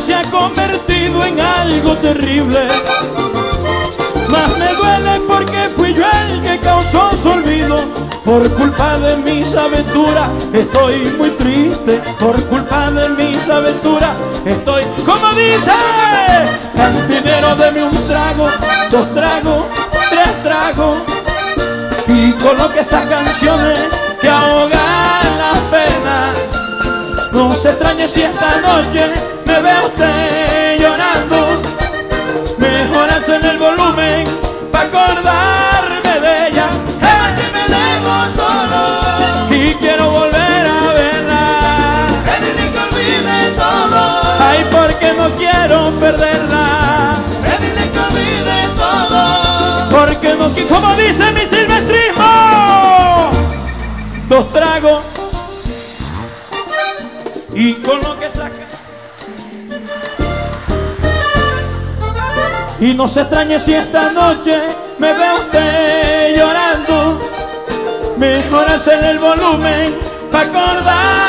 se ha convertido en algo terrible. Más me duele porque fui yo el que causó su olvido. Por culpa de mis aventuras estoy muy triste. Por culpa de mis aventuras estoy, como dice, cantinero deme un trago, dos tragos, tres tragos. Y coloque esas canciones que ahogan la pena. No se extrañe si esta noche me ve usted llorando. Mejor en el volumen para acordarme de ella. Que me dejo solo, Y quiero volver a verla. ni que olvide todo, Ay, porque no quiero perderla. ni que olvide todo. Porque no quiero, como dice mi Y no se extrañe si esta noche me ve usted llorando. Mejor hacer el volumen para acordar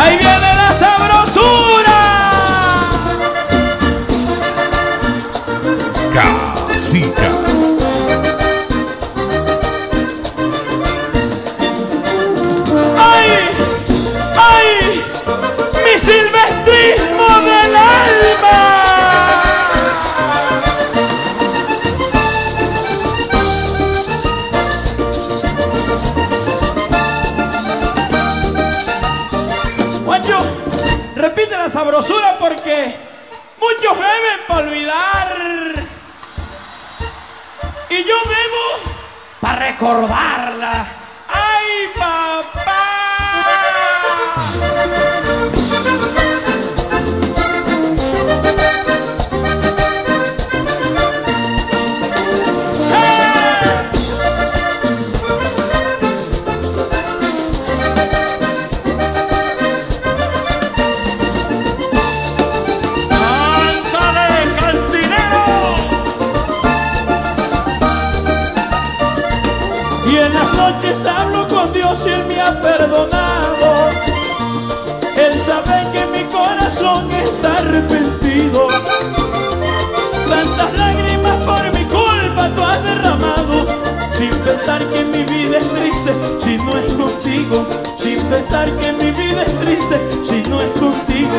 Ahí viene sabrosura porque muchos beben para olvidar. Y yo bebo para recordarla. ¡Ay, papá! Dios y Él me ha perdonado. Él sabe que mi corazón está arrepentido. Tantas lágrimas por mi culpa tú has derramado. Sin pensar que mi vida es triste si no es contigo. Sin pensar que mi vida es triste si no es contigo.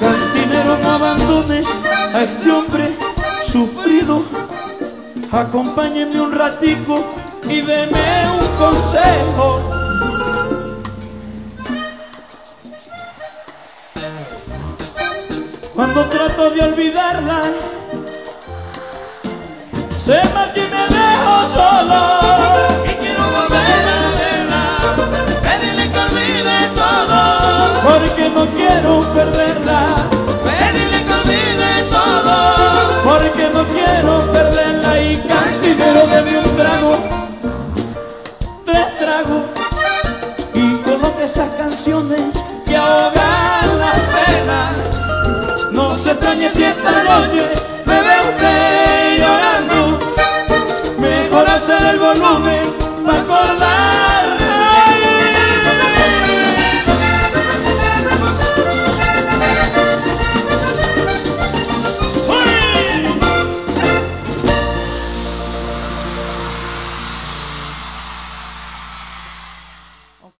Cantinero, no abandones a este hombre sufrido. Acompáñeme un ratico y deme un consejo. Cuando trato de olvidarla, se marcha y me dejo solo. canciones que ahogan las penas. No se extrañe si esta noche me ve usted llorando. Mejor hacer el volumen para acordar.